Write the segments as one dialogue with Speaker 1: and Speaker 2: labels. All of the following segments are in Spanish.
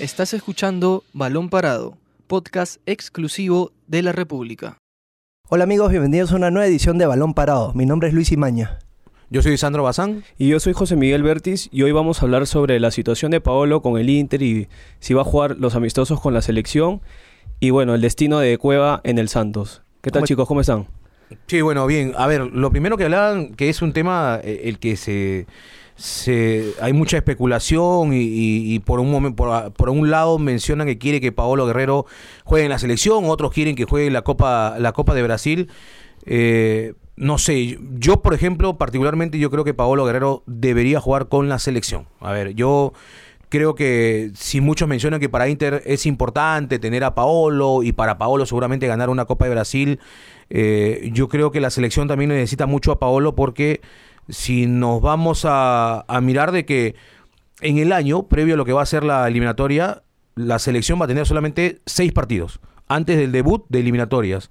Speaker 1: Estás escuchando Balón Parado, podcast exclusivo de la República.
Speaker 2: Hola amigos, bienvenidos a una nueva edición de Balón Parado. Mi nombre es Luis Imaña.
Speaker 3: Yo soy Sandro Bazán.
Speaker 4: Y yo soy José Miguel Bertis y hoy vamos a hablar sobre la situación de Paolo con el Inter y si va a jugar los amistosos con la selección y bueno, el destino de Cueva en el Santos. ¿Qué tal
Speaker 2: ¿Cómo-
Speaker 4: chicos? ¿Cómo están?
Speaker 3: Sí, bueno, bien. A ver, lo primero que hablaban, que es un tema eh, el que se, se hay mucha especulación y, por un momento, por un lado mencionan que quiere que Paolo Guerrero juegue en la selección, otros quieren que juegue la Copa, la Copa de Brasil. Eh, no sé, yo por ejemplo, particularmente yo creo que Paolo Guerrero debería jugar con la selección. A ver, yo creo que si muchos mencionan que para Inter es importante tener a Paolo y para Paolo seguramente ganar una Copa de Brasil, eh, yo creo que la selección también necesita mucho a Paolo porque si nos vamos a, mirar de que en el año, previo a lo que va a ser la eliminatoria, la selección va a tener solamente seis partidos antes del debut de eliminatorias.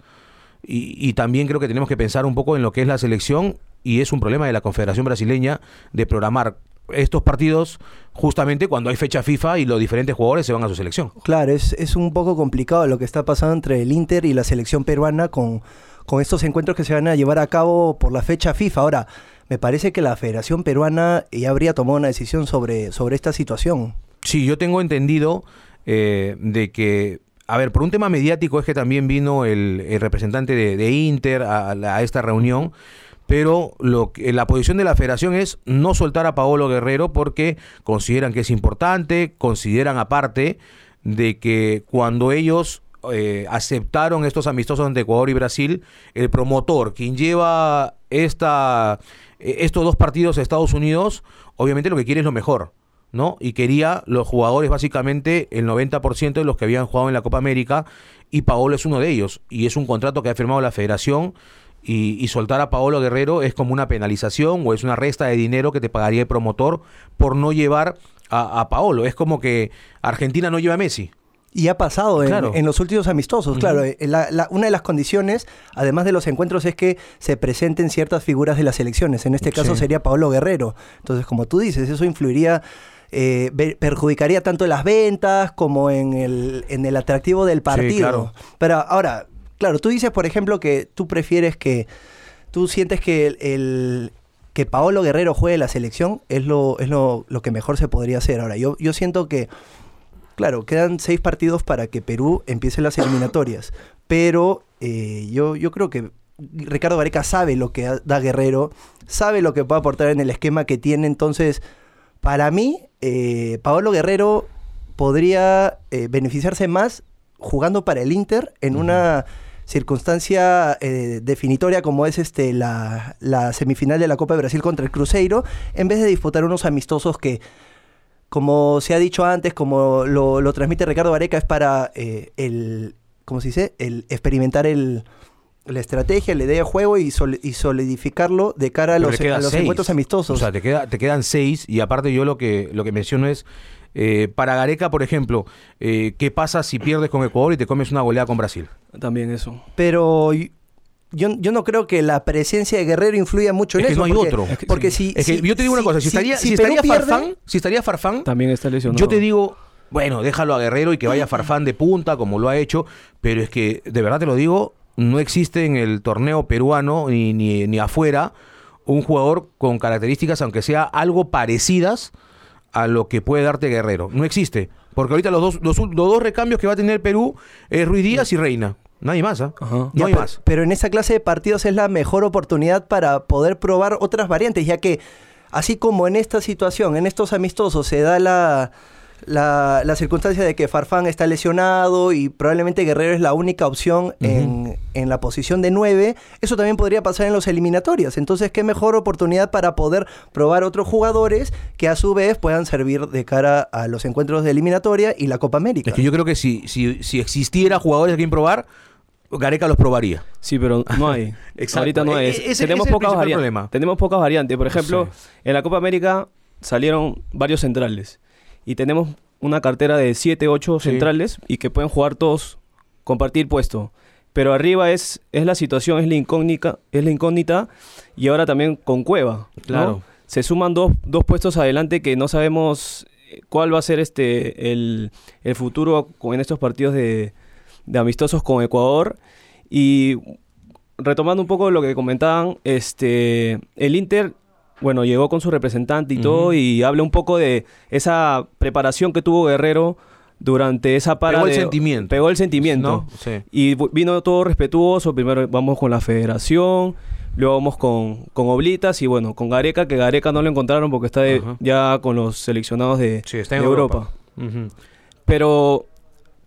Speaker 3: Y, y también creo que tenemos que pensar un poco en lo que es la selección y es un problema de la Confederación Brasileña de programar estos partidos justamente cuando hay fecha FIFA y los diferentes jugadores se van a su selección.
Speaker 2: Claro, es, es un poco complicado lo que está pasando entre el Inter y la selección peruana con, con estos encuentros que se van a llevar a cabo por la fecha FIFA. Ahora, me parece que la Federación Peruana ya habría tomado una decisión sobre, sobre esta situación.
Speaker 3: Sí, yo tengo entendido eh, de que, a ver, por un tema mediático es que también vino el, representante de, Inter a, a esta reunión, pero lo la posición de la federación es no soltar a Paolo Guerrero porque consideran que es importante, consideran aparte de que cuando ellos eh, aceptaron estos amistosos entre Ecuador y Brasil, el promotor, quien lleva esta, eh, estos dos partidos a Estados Unidos, obviamente lo que quiere es lo mejor. ¿no? Y quería los jugadores, básicamente el 90% de los que habían jugado en la Copa América, y Paolo es uno de ellos. Y es un contrato que ha firmado la federación, y, soltar a Paolo Guerrero es como una penalización o es una resta de dinero que te pagaría el promotor por no llevar a, a Paolo. Es como que Argentina no lleva a Messi.
Speaker 2: Y ha pasado en,
Speaker 3: Claro.
Speaker 2: en los últimos amistosos, claro. eh, la- la- una de las condiciones, además de los encuentros, es que se presenten ciertas figuras de las selecciones. En este caso
Speaker 3: Sí.
Speaker 2: sería Paolo Guerrero. Entonces, como tú dices, eso influiría, eh, perjudicaría tanto en las ventas como en el, en el atractivo del partido.
Speaker 3: claro.
Speaker 2: Pero ahora, claro, tú dices, por ejemplo, que tú prefieres que, tú sientes que el, el- que Paolo Guerrero juegue la selección es lo, es lo, lo que mejor se podría hacer. Ahora, yo, yo siento que Claro, quedan seis partidos para que Perú empiece las eliminatorias. Pero eh, yo, yo creo que Ricardo Gareca sabe lo que da Guerrero, sabe lo que puede aportar en el esquema que tiene. Entonces, para mí, eh, Paolo Guerrero podría eh, beneficiarse más jugando para el Inter en una circunstancia eh, definitoria como es este la, la semifinal de la Copa de Brasil contra el Cruzeiro, en vez de disputar unos amistosos que como se ha dicho antes, como lo, lo transmite Ricardo Vareca, es para eh, el, ¿cómo se dice? El experimentar el, la estrategia, la idea de juego y, sol- y solidificarlo de cara a
Speaker 3: Pero
Speaker 2: los, a encuentros amistosos.
Speaker 3: O sea, te, queda, te quedan seis y aparte yo lo que, lo que menciono es, eh, para Gareca, por ejemplo, eh, ¿qué pasa si pierdes con Ecuador y te comes una goleada con Brasil?
Speaker 4: También eso.
Speaker 2: Pero yo, yo no creo que la presencia de Guerrero influya mucho en
Speaker 3: Es que
Speaker 2: eso.
Speaker 3: no hay
Speaker 2: porque,
Speaker 3: otro.
Speaker 4: Es que-
Speaker 2: porque
Speaker 4: sí.
Speaker 2: si,
Speaker 3: Es que
Speaker 2: si-
Speaker 3: yo te digo una cosa, si, estaría, si
Speaker 2: Perú
Speaker 3: estaría
Speaker 2: pierde-
Speaker 3: Farfán, si estaría Farfán,
Speaker 4: También está lesionado.
Speaker 3: yo te digo, bueno, déjalo a Guerrero y que vaya Farfán de punta, como lo ha hecho, pero es que, de verdad te lo digo, no existe en el torneo peruano ni, ni, ni afuera un jugador con características, aunque sea algo parecidas a lo que puede darte Guerrero. No existe. Porque ahorita los dos, los, los dos recambios que va a tener Perú es Ruiz Díaz y Reina. Nadie más, ¿ah?
Speaker 4: Ajá.
Speaker 3: No
Speaker 2: Ya,
Speaker 3: hay
Speaker 2: pero,
Speaker 3: más.
Speaker 2: pero en esa clase de partidos es la mejor oportunidad para poder probar otras variantes, ya que así como en esta situación, en estos amistosos, se da la, la, la circunstancia de que Farfán está lesionado y probablemente Guerrero es la única opción en, en la posición de 9, eso también podría pasar en los eliminatorias. Entonces, qué mejor oportunidad para poder probar otros jugadores que a su vez puedan servir de cara a los encuentros de eliminatoria y la Copa América.
Speaker 3: Es que yo creo que si, si, si existiera jugadores a quien probar, Gareca los probaría.
Speaker 4: Sí, pero no hay.
Speaker 3: Exacto.
Speaker 4: Ahorita no
Speaker 3: E-
Speaker 4: hay.
Speaker 3: e- ese-
Speaker 4: Tenemos
Speaker 3: ese
Speaker 4: pocas variantes. Tenemos pocas variantes. Por ejemplo,
Speaker 3: Sí.
Speaker 4: en la Copa América salieron varios centrales. Y tenemos una cartera de 7, 8
Speaker 3: Sí.
Speaker 4: centrales y que pueden jugar todos, compartir puesto. Pero arriba es, es la situación, es la incógnita, es la incógnita. Y ahora también con Cueva. ¿no?
Speaker 3: Claro.
Speaker 4: Se suman dos, dos puestos adelante que no sabemos cuál va a ser este el, el futuro en estos partidos de, de amistosos con Ecuador. Y retomando un poco lo que comentaban, este el Inter, bueno, llegó con su representante y todo, y habla un poco de esa preparación que tuvo Guerrero durante esa para
Speaker 3: Pegó el
Speaker 4: de-
Speaker 3: sentimiento.
Speaker 4: Pegó el sentimiento.
Speaker 3: ¿No? Sí.
Speaker 4: Y vino todo respetuoso. Primero vamos con la federación, luego vamos con, con Oblitas y bueno, con Gareca, que Gareca no lo encontraron porque está de- ya con los seleccionados de,
Speaker 3: Sí, está en
Speaker 4: de
Speaker 3: Europa.
Speaker 4: Pero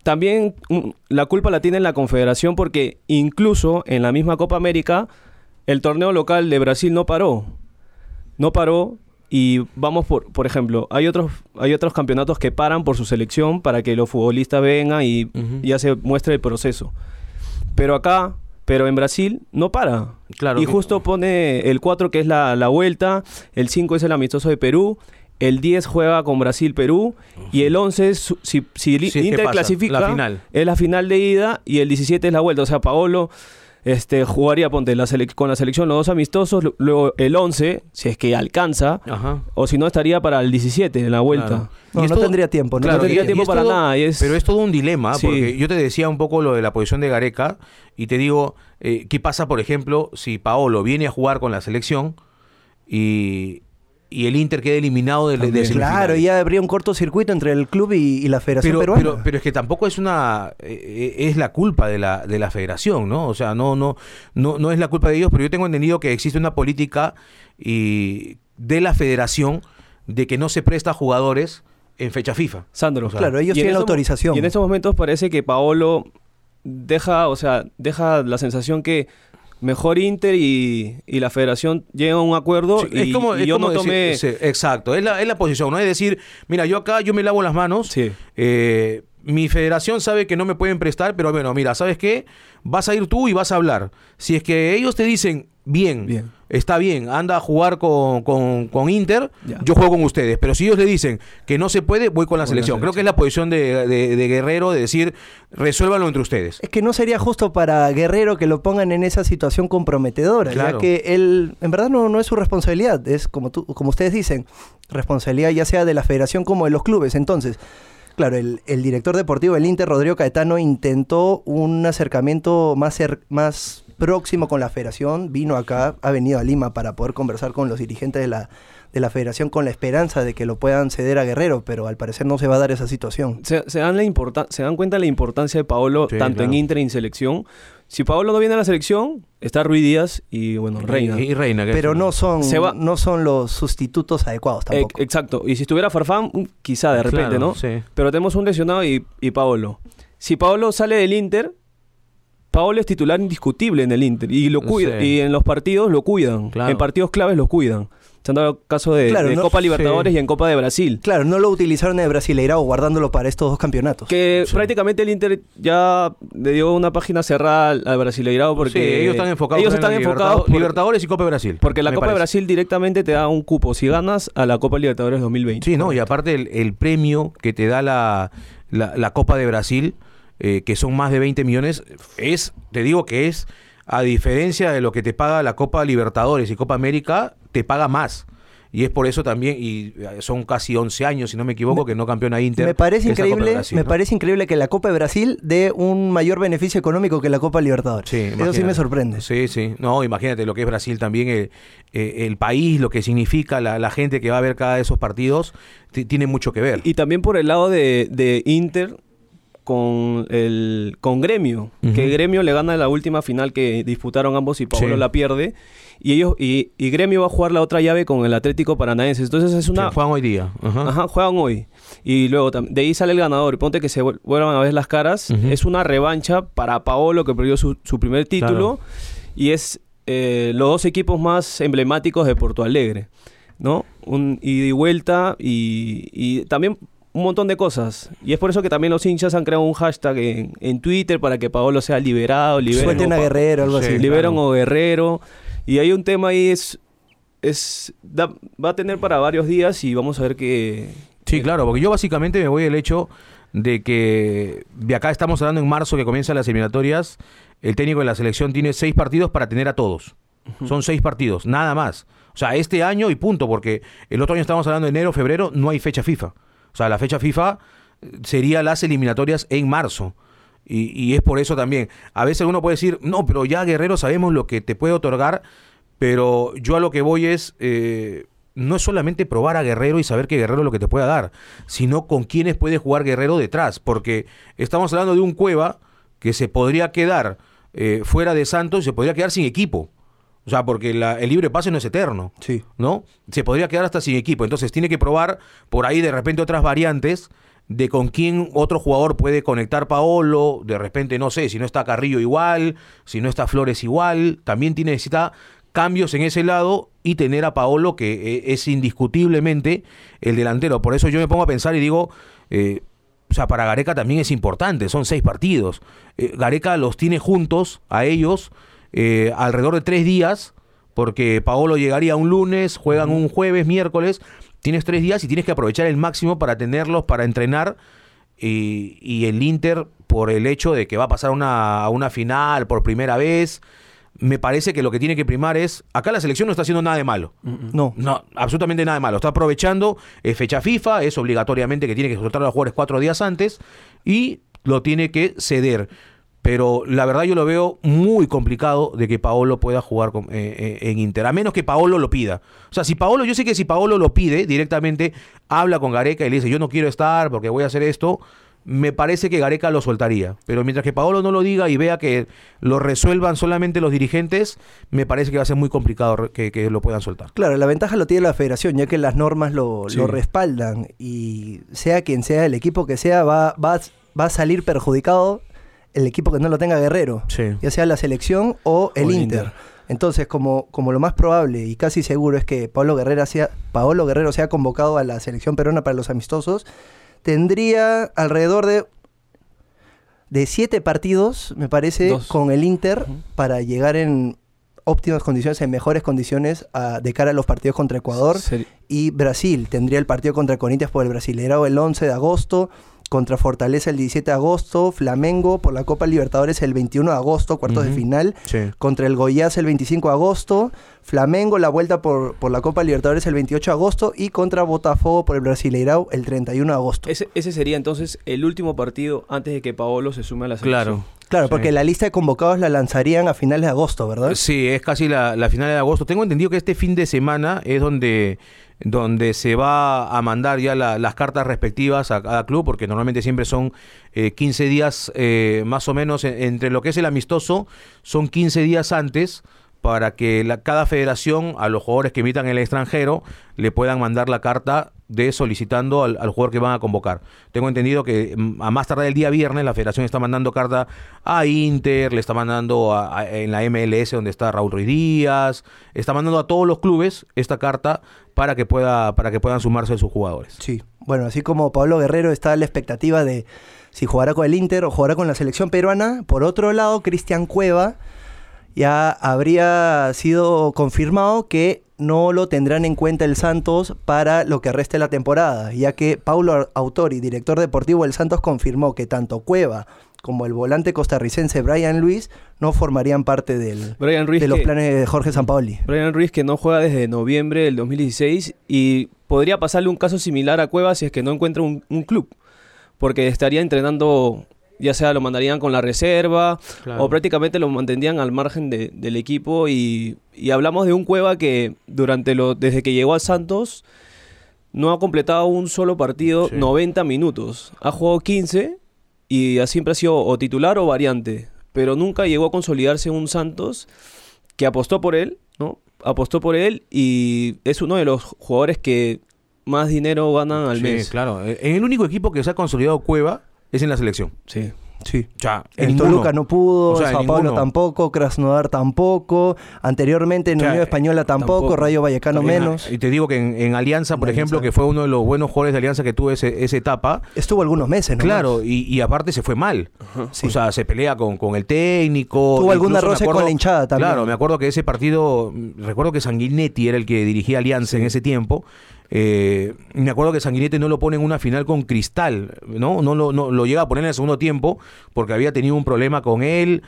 Speaker 4: también mm, la culpa la tiene la Confederación porque incluso en la misma Copa América el torneo local de Brasil no paró. No paró y vamos por, por ejemplo, hay otros, hay otros campeonatos que paran por su selección para que los futbolistas vengan y ya se muestre el proceso. Pero acá, pero en Brasil no para.
Speaker 3: Claro
Speaker 4: y justo pone el 4 que es la, la vuelta, el 5 es el amistoso de Perú, el 10 juega con Brasil-Perú y el 11 es su- si, si el
Speaker 3: Sí, ¿qué
Speaker 4: Inter
Speaker 3: pasa?
Speaker 4: clasifica
Speaker 3: La final.
Speaker 4: es la final de ida y el 17 es la vuelta. O sea, Paolo este, jugaría ponte, la selec- con la selección los dos amistosos, lu- luego el 11, si es que alcanza,
Speaker 3: Ajá.
Speaker 4: o si no estaría para el 17 en la vuelta.
Speaker 3: Claro.
Speaker 2: No,
Speaker 3: Y
Speaker 2: no
Speaker 3: todo-
Speaker 2: tendría tiempo. No,
Speaker 3: Claro,
Speaker 4: no tendría
Speaker 3: y- y
Speaker 4: tiempo
Speaker 3: es
Speaker 4: para
Speaker 3: todo-
Speaker 4: nada. y es-
Speaker 3: Pero es todo un dilema,
Speaker 4: Sí.
Speaker 3: porque yo te decía un poco lo de la posición de Gareca, y te digo, eh, ¿qué pasa, por ejemplo, si Paolo viene a jugar con la selección y, y el Inter queda eliminado de, de?
Speaker 2: Claro, ya habría un cortocircuito entre el club y, y la Federación
Speaker 3: pero,
Speaker 2: Peruana.
Speaker 3: pero, pero es que tampoco es una eh, es la culpa de la de la federación no o sea no no no no es la culpa de ellos pero yo tengo entendido que existe una política y de la federación de que no se presta a jugadores en fecha FIFA
Speaker 4: Sandro.
Speaker 3: O sea,
Speaker 2: Claro, ellos tienen
Speaker 4: mo-
Speaker 2: autorización.
Speaker 4: Y en estos momentos parece que Paolo deja, o sea, deja la sensación que mejor Inter y, y la federación llegan a un acuerdo
Speaker 3: Sí,
Speaker 4: y,
Speaker 3: es como,
Speaker 4: y
Speaker 3: es
Speaker 4: yo
Speaker 3: como
Speaker 4: no
Speaker 3: decir-
Speaker 4: tomé...
Speaker 3: sí, exacto, es la, es la posición, no es decir, mira, yo acá yo me lavo las manos,
Speaker 4: Sí.
Speaker 3: eh, mi federación sabe que no me pueden prestar, pero bueno, mira, ¿sabes qué? Vas a ir tú y vas a hablar. Si es que ellos te dicen, bien,
Speaker 4: Bien.
Speaker 3: está bien, anda a jugar con, con- con Inter,
Speaker 4: Ya.
Speaker 3: yo juego con ustedes. Pero si ellos le dicen que no se puede, voy con la selección. Creo que es la posición de, de- de Guerrero de decir, resuélvanlo entre ustedes.
Speaker 2: Es que no sería justo para Guerrero que lo pongan en esa situación comprometedora,
Speaker 3: Claro.
Speaker 2: ya que él, en verdad no, no es su responsabilidad, es como, tú, como ustedes dicen, responsabilidad ya sea de la federación como de los clubes. Entonces, claro, el, el director deportivo del Inter, Rodrigo Caetano, intentó un acercamiento más, cer- más próximo con la federación, vino acá, ha venido a Lima para poder conversar con los dirigentes de la, de la federación con la esperanza de que lo puedan ceder a Guerrero, pero al parecer no se va a dar esa situación.
Speaker 4: Se, se dan la se dan cuenta de la importancia de Paolo
Speaker 3: Sí,
Speaker 4: tanto en. Inter y en selección. Si Paolo no viene a la selección, está Rui Díaz y bueno, Reina.
Speaker 3: Y, y Reina. que
Speaker 2: Pero no son,
Speaker 4: Se va-
Speaker 2: no son los sustitutos adecuados tampoco.
Speaker 4: exacto. Y si estuviera Farfán, mm, quizá de repente,
Speaker 3: Claro,
Speaker 4: ¿no?
Speaker 3: sí.
Speaker 4: Pero tenemos un lesionado y, y Paolo. Si Paolo sale del Inter, Paolo es titular indiscutible en el Inter. Y lo cuida,
Speaker 3: Sí.
Speaker 4: y en los partidos lo cuidan.
Speaker 3: Claro.
Speaker 4: En partidos claves lo cuidan. Se han dado caso de,
Speaker 2: Claro,
Speaker 4: de
Speaker 2: no-
Speaker 4: Copa Libertadores
Speaker 3: sí.
Speaker 4: y en Copa de Brasil.
Speaker 2: Claro, no lo utilizaron en el Brasileirao guardándolo para estos dos campeonatos.
Speaker 4: Que
Speaker 3: Sí.
Speaker 4: prácticamente el Inter ya le dio una página cerrada al, Brasileirao porque
Speaker 3: Sí, ellos están enfocados
Speaker 4: ellos
Speaker 3: en
Speaker 4: están
Speaker 3: la
Speaker 4: enfocados
Speaker 3: Libertadores,
Speaker 4: por-
Speaker 3: Libertadores y Copa de Brasil.
Speaker 4: porque la Copa de. Brasil directamente te da un cupo si ganas a la Copa Libertadores 2020.
Speaker 3: Sí, no, y aparte el, el premio que te da la, la, la Copa de Brasil, eh, que son más de 20 millones, es, te digo que es, a diferencia de lo que te paga la Copa Libertadores y Copa América, te paga más. Y es por eso también, y eh, son casi 11 años, si no me equivoco, que no campeona Inter.
Speaker 2: Me parece increíble,
Speaker 3: Brasil,
Speaker 2: me
Speaker 3: ¿no?
Speaker 2: parece increíble que la Copa de Brasil dé un mayor beneficio económico que la Copa Libertadores.
Speaker 3: Sí,
Speaker 2: Eso sí me sorprende.
Speaker 3: Sí, sí. No, imagínate lo que es Brasil también, el, eh, el país, lo que significa, la, la gente que va a ver cada de esos partidos, ti- tiene mucho que ver.
Speaker 4: Y también por el lado de, de Inter con el con Gremio, que Gremio le gana la última final que disputaron ambos y Paolo
Speaker 3: Sí.
Speaker 4: la pierde y ellos y, y Gremio va a jugar la otra llave con el Atlético Paranaense. Entonces es una
Speaker 3: juegan hoy día. Ajá.
Speaker 4: Ajá, juegan hoy. Y luego de ahí sale el ganador. Ponte que se vuel- vuelvan a ver las caras. Es una revancha para Paolo que perdió su, su primer título. Y es eh, los dos equipos más emblemáticos de Porto Alegre. ¿No? Un ida y vuelta y, y también un montón de cosas. Y es por eso que también los hinchas han creado un hashtag en, en Twitter para que Paolo sea liberado. liberen
Speaker 2: a Guerrero, algo
Speaker 3: Sí.
Speaker 2: así.
Speaker 4: Liberan
Speaker 3: claro.
Speaker 4: o Guerrero. Y hay un tema ahí, es. es da- va a tener para varios días y vamos a ver qué.
Speaker 3: Sí, claro, porque yo básicamente me voy del hecho de que de acá estamos hablando en marzo que comienzan las eliminatorias, el técnico de la selección tiene seis partidos para tener a todos. Son seis partidos, nada más. O sea, este año y punto, porque el otro año estamos hablando de enero, febrero, no hay fecha FIFA. O sea, la fecha FIFA sería las eliminatorias en marzo. Y, y es por eso también. A veces uno puede decir, no, pero ya Guerrero sabemos lo que te puede otorgar, pero yo a lo que voy es, eh, no es solamente probar a Guerrero y saber que Guerrero es lo que te pueda dar, sino con quiénes puede jugar Guerrero detrás, porque estamos hablando de un Cueva que se podría quedar eh, fuera de Santos y se podría quedar sin equipo. O sea, porque la- el libre pase no es eterno.
Speaker 2: Sí.
Speaker 3: ¿no? Se podría quedar hasta sin equipo. Entonces tiene que probar por ahí de repente otras variantes de con quién otro jugador puede conectar Paolo. De repente, no sé, si no está Carrillo igual, si no está Flores igual. También tiene, necesita cambios en ese lado y tener a Paolo que eh, es indiscutiblemente el delantero. Por eso yo me pongo a pensar y digo... eh, o sea, para Gareca también es importante, son seis partidos. Eh, Gareca los tiene juntos a ellos eh, alrededor de tres días, porque Paolo llegaría un lunes, juegan un jueves, miércoles, tienes tres días y tienes que aprovechar el máximo para tenerlos, para entrenar. Y, y el Inter, por el hecho de que va a pasar una, a una final por primera vez, me parece que lo que tiene que primar es, acá la selección no está haciendo nada de malo.
Speaker 2: No.
Speaker 3: No, absolutamente nada de malo. Está aprovechando, es fecha FIFA, es obligatoriamente que tiene que soltar a los jugadores cuatro días antes y lo tiene que ceder. Pero la verdad yo lo veo muy complicado de que Paolo pueda jugar con- eh, eh, en Inter, a menos que Paolo lo pida. O sea, si Paolo, yo sé que si Paolo lo pide directamente, habla con Gareca y le dice, yo no quiero estar porque voy a hacer esto, me parece que Gareca lo soltaría. Pero mientras que Paolo no lo diga y vea que lo resuelvan solamente los dirigentes, me parece que va a ser muy complicado que, que lo puedan soltar.
Speaker 2: Claro, la ventaja lo tiene la federación, ya que las normas lo,
Speaker 3: Sí.
Speaker 2: lo respaldan y sea quien sea el equipo que sea, va, va, va a salir perjudicado el equipo que no lo tenga Guerrero,
Speaker 3: Sí.
Speaker 2: ya sea la selección o el Inter.
Speaker 4: Inter.
Speaker 2: Entonces, como, como lo más probable y casi seguro es que Pablo Guerrero, sea, Paolo Guerrero sea convocado a la selección peruana para los amistosos, tendría alrededor de, de siete partidos, me parece,
Speaker 4: Dos.
Speaker 2: con el Inter para llegar en óptimas condiciones, en mejores condiciones a- de cara a los partidos contra Ecuador
Speaker 4: Seri-
Speaker 2: y Brasil. Tendría el partido contra Corinthians por el Brasileirao el 11 de agosto, contra Fortaleza el 17 de agosto, Flamengo por la Copa Libertadores el 21 de agosto, cuartos de final,
Speaker 3: Sí.
Speaker 2: contra el Goiás el 25 de agosto, Flamengo la vuelta por, por la Copa Libertadores el 28 de agosto y contra Botafogo por el Brasileirao el 31 de agosto.
Speaker 4: Ese, ese sería entonces el último partido antes de que Paolo se sume a la selección.
Speaker 3: Claro.
Speaker 2: Claro,
Speaker 3: Sí.
Speaker 2: porque la lista de convocados la lanzarían a finales de agosto, ¿verdad?
Speaker 3: Sí, es casi la, la final de agosto. Tengo entendido que este fin de semana es donde, donde se va a mandar ya la- las cartas respectivas a cada club, porque normalmente siempre son eh, 15 días eh, más o menos en- entre lo que es el amistoso, son 15 días antes para que la- cada federación a los jugadores que invitan en el extranjero le puedan mandar la carta de solicitando al, al jugador que van a convocar. Tengo entendido que mm, a más tardar el día viernes la federación está mandando carta a Inter, le está mandando a- en la MLS donde está Raúl Ruiz Díaz, está mandando a todos los clubes esta carta para que pueda para que puedan sumarse sus jugadores.
Speaker 2: Sí, bueno, así como Pablo Guerrero está a la expectativa de si jugará con el Inter o jugará con la selección peruana, por otro lado, Cristian Cueva ya habría sido confirmado que no lo tendrán en cuenta el Santos para lo que reste la temporada, ya que Paulo Autori, director deportivo del Santos, confirmó que tanto Cueva como el volante costarricense Brian Luis no formarían parte del,
Speaker 4: Brian Ruiz
Speaker 2: de los
Speaker 4: que-
Speaker 2: planes de Jorge Sampaoli.
Speaker 4: Brian Ruiz que no juega desde noviembre del 2016 y podría pasarle un caso similar a Cueva si es que no encuentra un, un club, porque estaría entrenando, ya sea lo mandarían con la reserva
Speaker 3: Claro.
Speaker 4: o prácticamente lo mantendrían al margen de- del equipo y, y hablamos de un Cueva que durante lo desde que llegó a Santos no ha completado un solo partido
Speaker 3: Sí.
Speaker 4: 90 minutos, ha jugado 15 y ha- siempre ha sido o titular o variante, pero nunca llegó a consolidarse en un Santos que apostó por él, ¿no? Apostó por él y es uno de los jugadores que más dinero ganan al
Speaker 3: Sí,
Speaker 4: mes.
Speaker 3: claro. En el único equipo que se ha consolidado Cueva es en la selección.
Speaker 4: Sí.
Speaker 2: Sí.
Speaker 3: O sea,
Speaker 2: El
Speaker 3: ninguno.
Speaker 2: Toluca no pudo,
Speaker 3: O sea,
Speaker 2: Sao Paulo tampoco, Krasnodar tampoco, anteriormente en
Speaker 3: O sea,
Speaker 2: Unión Española tampoco,
Speaker 4: tampoco.
Speaker 2: Rayo Vallecano
Speaker 3: En-
Speaker 2: menos.
Speaker 3: Y te digo que en, en Alianza, por ejemplo, que fue uno de los buenos jugadores de Alianza que tuvo ese, esa etapa,
Speaker 2: Estuvo algunos meses, ¿no?
Speaker 3: Claro, y, y aparte se fue mal.
Speaker 2: Sí.
Speaker 3: O sea, se pelea con, con el técnico.
Speaker 2: Tuvo algún
Speaker 3: me
Speaker 2: roce con la hinchada también.
Speaker 3: Claro, me acuerdo que ese partido, mm, recuerdo que Sanguinetti era el que dirigía Alianza en ese tiempo. Eh, me acuerdo que Sanguinetti no lo pone en una final con Cristal, ¿no? No lo, no, lo llega a poner en el segundo tiempo porque había tenido un problema con él.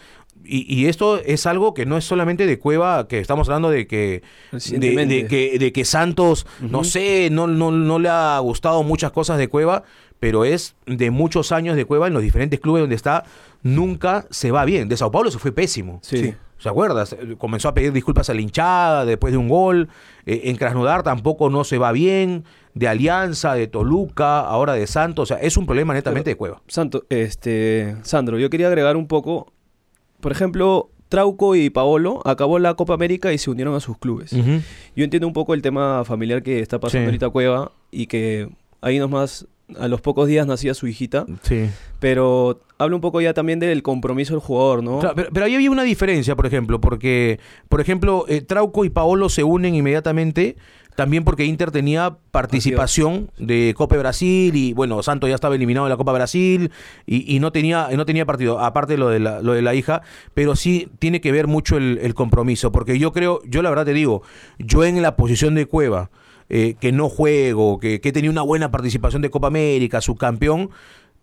Speaker 3: Y, y esto es algo que no es solamente de Cueva, que estamos hablando de que, de, que, de que Santos, no sé, no, no, no le ha gustado muchas cosas de Cueva, pero es de muchos años de Cueva en los diferentes clubes donde está, nunca se va bien. De Sao Paulo se fue pésimo.
Speaker 4: Sí.
Speaker 2: Sí.
Speaker 3: ¿Se acuerdas? Comenzó a pedir disculpas a la hinchada después de un gol. Eh, en Krasnodar tampoco no se va bien. De Alianza, de Toluca, ahora de Santos. O sea, es un problema netamente de Cueva.
Speaker 4: Santo, este, Sandro, yo quería agregar un poco, por ejemplo, Trauco y Paolo acabó la Copa América y se unieron a sus clubes. Yo entiendo un poco el tema familiar que está pasando
Speaker 3: Sí.
Speaker 4: ahorita Cueva y que ahí nomás a los pocos días nacía su hijita,
Speaker 3: Sí.
Speaker 4: pero habla un poco ya también del compromiso del jugador, ¿no?
Speaker 3: Claro, pero, pero ahí había una diferencia, por ejemplo, porque, por ejemplo, eh, Trauco y Paolo se unen inmediatamente. También porque Inter tenía participación de Copa de Brasil y bueno, Santos ya estaba eliminado de la Copa Brasil y, y no tenía no tenía partido, aparte lo de la, lo de la hija, pero sí tiene que ver mucho el, el compromiso, porque yo creo, yo la verdad te digo, yo en la posición de Cueva, eh, que no juego, que, que tenía una buena participación de Copa América, subcampeón,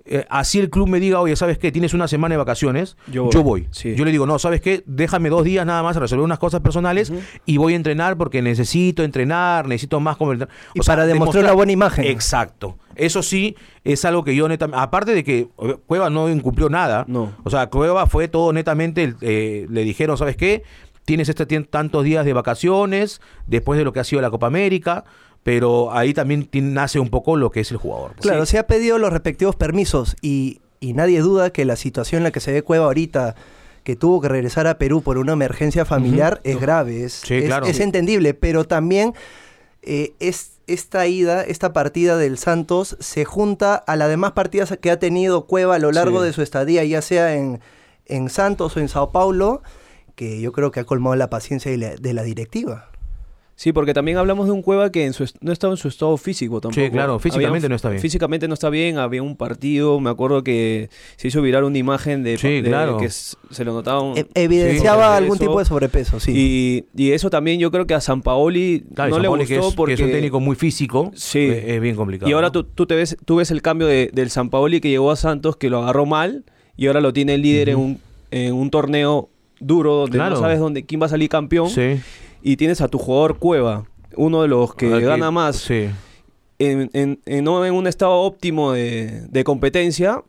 Speaker 3: eh, así el club me diga, oye, ¿sabes qué? Tienes una semana de vacaciones,
Speaker 4: Yo
Speaker 3: yo
Speaker 4: voy.
Speaker 3: voy.
Speaker 4: Sí.
Speaker 3: Yo le digo, no, ¿sabes qué? Déjame dos días nada más a resolver unas cosas personales y voy a entrenar porque necesito entrenar, necesito más convertir.
Speaker 2: Y para demostrar una buena imagen.
Speaker 3: Exacto. Eso sí es algo que yo netamente... Aparte de que Cueva no incumplió nada.
Speaker 4: No.
Speaker 3: O sea, Cueva fue todo netamente... eh, le dijeron, ¿sabes qué? Tienes este tantos días de vacaciones después de lo que ha sido la Copa América. Pero ahí también nace un poco lo que es el jugador. pues.
Speaker 2: Claro,
Speaker 4: Sí.
Speaker 2: se ha pedido los respectivos permisos y, y nadie duda que la situación en la que se ve Cueva ahorita, que tuvo que regresar a Perú por una emergencia familiar, es grave, es,
Speaker 3: Sí,
Speaker 2: es-
Speaker 3: claro.
Speaker 2: es entendible, pero también eh, es, esta ida, esta partida del Santos se junta a las demás partidas que ha tenido Cueva a lo largo
Speaker 4: Sí.
Speaker 2: de su estadía, ya sea en, en Santos o en Sao Paulo, que yo creo que ha colmado la paciencia de la, de la directiva.
Speaker 4: Sí, porque también hablamos de un Cueva que en su est- no estaba en su estado físico tampoco.
Speaker 3: Sí, claro, físicamente
Speaker 4: Había-
Speaker 3: no está bien.
Speaker 4: Físicamente no está bien, había un partido, me acuerdo que se hizo viral una imagen de,
Speaker 3: Sí,
Speaker 4: de-
Speaker 3: claro.
Speaker 4: que se lo notaba un-
Speaker 2: E- evidenciaba algún tipo de sobrepeso, sí.
Speaker 4: Y, y eso también yo creo que a San Paoli
Speaker 3: Claro,
Speaker 4: no
Speaker 3: San
Speaker 4: le
Speaker 3: Paoli,
Speaker 4: gustó
Speaker 3: que es, que
Speaker 4: porque...
Speaker 3: es un técnico muy físico.
Speaker 4: Sí.
Speaker 3: eh, Es, bien complicado.
Speaker 4: Y ahora
Speaker 3: ¿no?
Speaker 4: tú, tú te ves, tú ves el cambio de- del San Paoli que llegó a Santos, que lo agarró mal, y ahora lo tiene el líder en, un, en un torneo duro donde
Speaker 3: Claro.
Speaker 4: no sabes dónde, quién va a salir campeón.
Speaker 3: Sí.
Speaker 4: Y tienes a tu jugador Cueva, uno de los que gana más,
Speaker 3: Sí.
Speaker 4: en, en- en- no en un estado óptimo de, de competencia,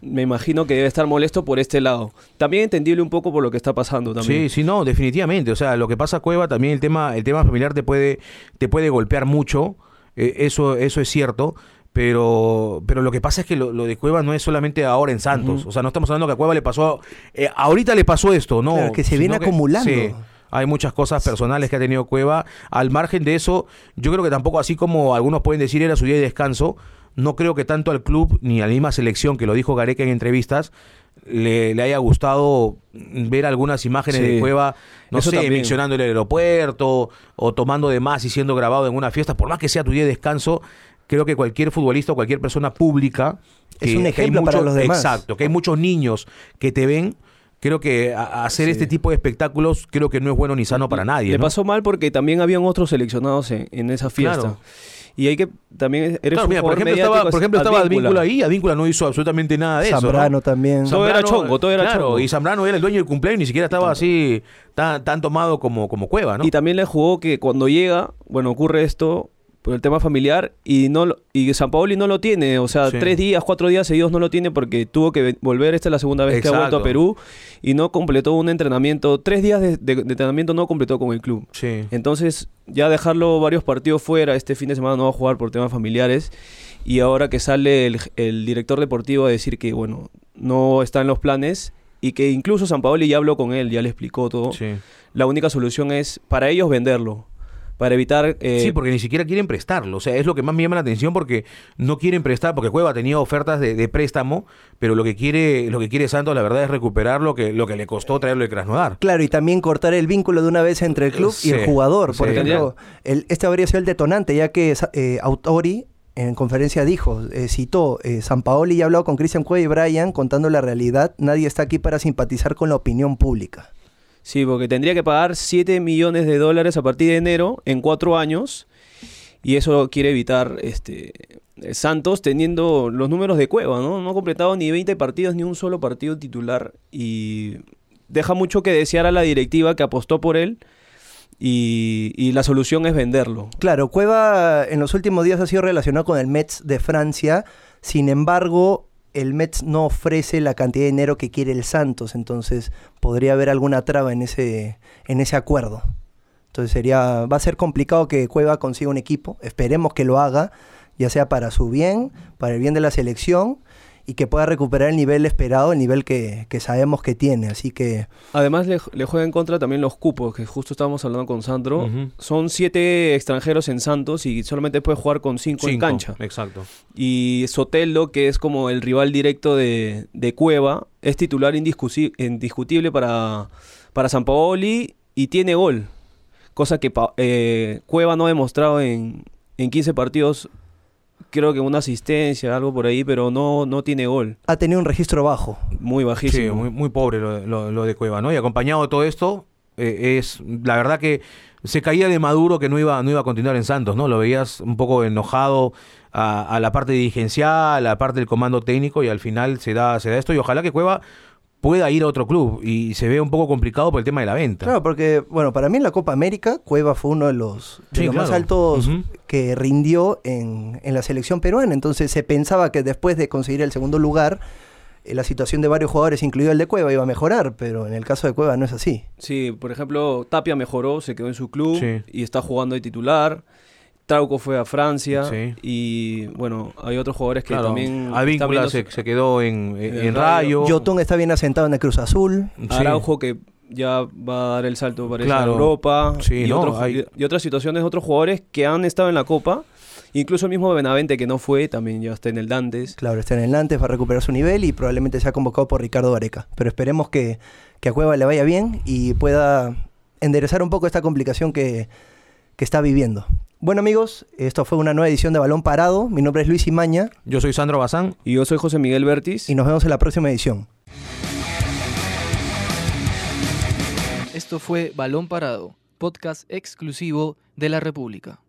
Speaker 4: me imagino que debe estar molesto por este lado. También entendible un poco por lo que está pasando también.
Speaker 3: Sí, sí, no, definitivamente. O sea, lo que pasa Cueva también el tema, el tema familiar te puede, te puede golpear mucho. eh, eso, eso es cierto. Pero, pero lo que pasa es que lo, lo de Cueva no es solamente ahora en Santos. O sea, no estamos hablando que a Cueva le pasó. eh, ahorita le pasó esto, ¿no?
Speaker 2: Claro, que se viene acumulando.
Speaker 3: sí, hay muchas cosas personales que ha tenido Cueva. Al margen de eso, yo creo que tampoco, así como algunos pueden decir era su día de descanso, no creo que tanto al club ni a la misma selección, que lo dijo Gareca en entrevistas, le, le haya gustado ver algunas imágenes
Speaker 4: Sí.
Speaker 3: de Cueva, no
Speaker 4: Eso
Speaker 3: sé,
Speaker 4: también.
Speaker 3: mencionando el aeropuerto o tomando de más y siendo grabado en una fiesta, por más que sea tu día de descanso, creo que cualquier futbolista o cualquier persona pública
Speaker 2: Es un ejemplo para los demás.
Speaker 3: Exacto, que hay muchos niños que te ven. Creo que hacer
Speaker 4: Sí.
Speaker 3: este tipo de espectáculos creo que no es bueno ni sano para nadie.
Speaker 4: Le
Speaker 3: ¿no?
Speaker 4: pasó mal porque también habían otros seleccionados en, en esa fiesta.
Speaker 3: Claro.
Speaker 4: Y hay que también eres
Speaker 3: Claro,
Speaker 4: un
Speaker 3: mira, por ejemplo, estaba, por ejemplo, estaba
Speaker 4: Advíncula.
Speaker 3: Ahí, Advíncula no hizo absolutamente nada de eso. ¿no?
Speaker 2: Zambrano también.
Speaker 4: Todo era chongo, todo era
Speaker 3: claro,
Speaker 4: chongo.
Speaker 3: Y Zambrano era el dueño del cumpleaños, ni siquiera estaba así tan, tan tomado como, como Cueva, ¿no?
Speaker 4: Y también le jugó que cuando llega, bueno, ocurre esto por el tema familiar y no y San Paoli no lo tiene, o sea,
Speaker 3: Sí.
Speaker 4: tres días, cuatro días seguidos no lo tiene porque tuvo que ve- volver, esta es la segunda vez que ha vuelto a. Perú y no completó un entrenamiento, tres días de, de- de entrenamiento no completó con el club.
Speaker 3: Sí.
Speaker 4: Entonces, ya dejarlo varios partidos fuera, este fin de semana no va a jugar por temas familiares. Y ahora que sale el, el director deportivo a decir que, bueno, no está en los planes y que incluso San Paoli ya habló con él, ya le explicó todo.
Speaker 3: Sí.
Speaker 4: La única solución es para ellos venderlo, para evitar... eh,
Speaker 3: Sí, porque ni siquiera quieren prestarlo. O sea, es lo que más me llama la atención porque no quieren prestar, porque Cueva tenía ofertas de, de préstamo, pero lo que quiere, lo que quiere Santos, la verdad, es recuperar lo que, lo que le costó traerlo de Krasnodar.
Speaker 2: Claro, y también cortar el vínculo de una vez entre el club y el jugador. Por
Speaker 3: sí.
Speaker 2: ejemplo, el- este habría sido el detonante, ya que eh, Autori en conferencia dijo, eh, citó, eh, San Paoli ya ha hablado con Cristian Cueva y Brian contando la realidad, nadie está aquí para simpatizar con la opinión pública.
Speaker 4: Sí, porque tendría que pagar 7 millones de dólares a partir de enero en cuatro años. Y eso quiere evitar este Santos teniendo los números de Cueva, ¿no? No ha completado ni 20 partidos, ni un solo partido titular. Y deja mucho que desear a la directiva que apostó por él. Y, y la solución es venderlo.
Speaker 2: Claro, Cueva en los últimos días ha sido relacionado con el Mets de Francia. Sin embargo, el Mets no ofrece la cantidad de dinero que quiere el Santos, entonces podría haber alguna traba en ese, en ese acuerdo. Entonces sería, va a ser complicado que Cueva consiga un equipo, esperemos que lo haga, ya sea para su bien, para el bien de la selección y que pueda recuperar el nivel esperado, el nivel que, que sabemos que tiene. Así que
Speaker 4: Además le, le juega en contra también los cupos, que justo estábamos hablando con Sandro. Son siete extranjeros en Santos y solamente puede jugar con cinco, en cancha.
Speaker 3: Exacto.
Speaker 4: Y Sotelo, que es como el rival directo de, de Cueva, es titular indiscutible para, para San Paoli y tiene gol. Cosa que eh, Cueva no ha demostrado en, en 15 partidos. Creo que una asistencia, algo por ahí, pero no, no tiene gol.
Speaker 2: ha tenido un registro bajo.
Speaker 4: Muy
Speaker 3: Sí,
Speaker 4: bajísimo.
Speaker 3: muy, muy pobre lo, lo- lo de Cueva, ¿no? Y acompañado de todo esto, eh, es la verdad que se caía de Maduro que no iba, no iba a continuar en Santos, ¿no? Lo veías un poco enojado a, a la parte dirigencial, a la parte del comando técnico y al final se da, se da esto y ojalá que Cueva pueda ir a otro club y se ve un poco complicado por el tema de la venta.
Speaker 2: Claro, porque, bueno, para mí en la Copa América, Cueva fue uno de los, de
Speaker 3: Sí,
Speaker 2: los más altos que rindió en, en la selección peruana. Entonces se pensaba que después de conseguir el segundo lugar, eh, la situación de varios jugadores, incluido el de Cueva, iba a mejorar, pero en el caso de Cueva no es así.
Speaker 4: Sí, por ejemplo, Tapia mejoró, se quedó en su club
Speaker 3: Sí.
Speaker 4: y está jugando de titular. Trauco fue a Francia
Speaker 3: Sí.
Speaker 4: y bueno, hay otros jugadores que
Speaker 3: Claro,
Speaker 4: también viendo
Speaker 3: se, se quedó en, en,
Speaker 4: en
Speaker 3: Rayo.
Speaker 2: Yotun está bien asentado en el Cruz Azul.
Speaker 3: Sí.
Speaker 4: Araujo que ya va a dar el salto para
Speaker 3: Claro.
Speaker 4: Europa
Speaker 3: Sí,
Speaker 4: y,
Speaker 3: no,
Speaker 4: otros-
Speaker 3: hay-
Speaker 4: y otras situaciones, otros jugadores que han estado en la Copa, incluso el mismo Benavente que no fue, también ya está en el Dantes.
Speaker 2: Claro, está en el Nantes, va a recuperar su nivel y probablemente sea convocado por Ricardo Vareca. Pero esperemos que, que a Cueva le vaya bien y pueda enderezar un poco esta complicación que, que está viviendo. Bueno amigos, esto fue una nueva edición de Balón Parado. Mi nombre es Luis Imaña
Speaker 3: Yo soy Sandro Bazán.
Speaker 4: Y yo soy José Miguel Bertis.
Speaker 2: y nos vemos en la próxima edición.
Speaker 1: Esto fue Balón Parado, podcast exclusivo de la República.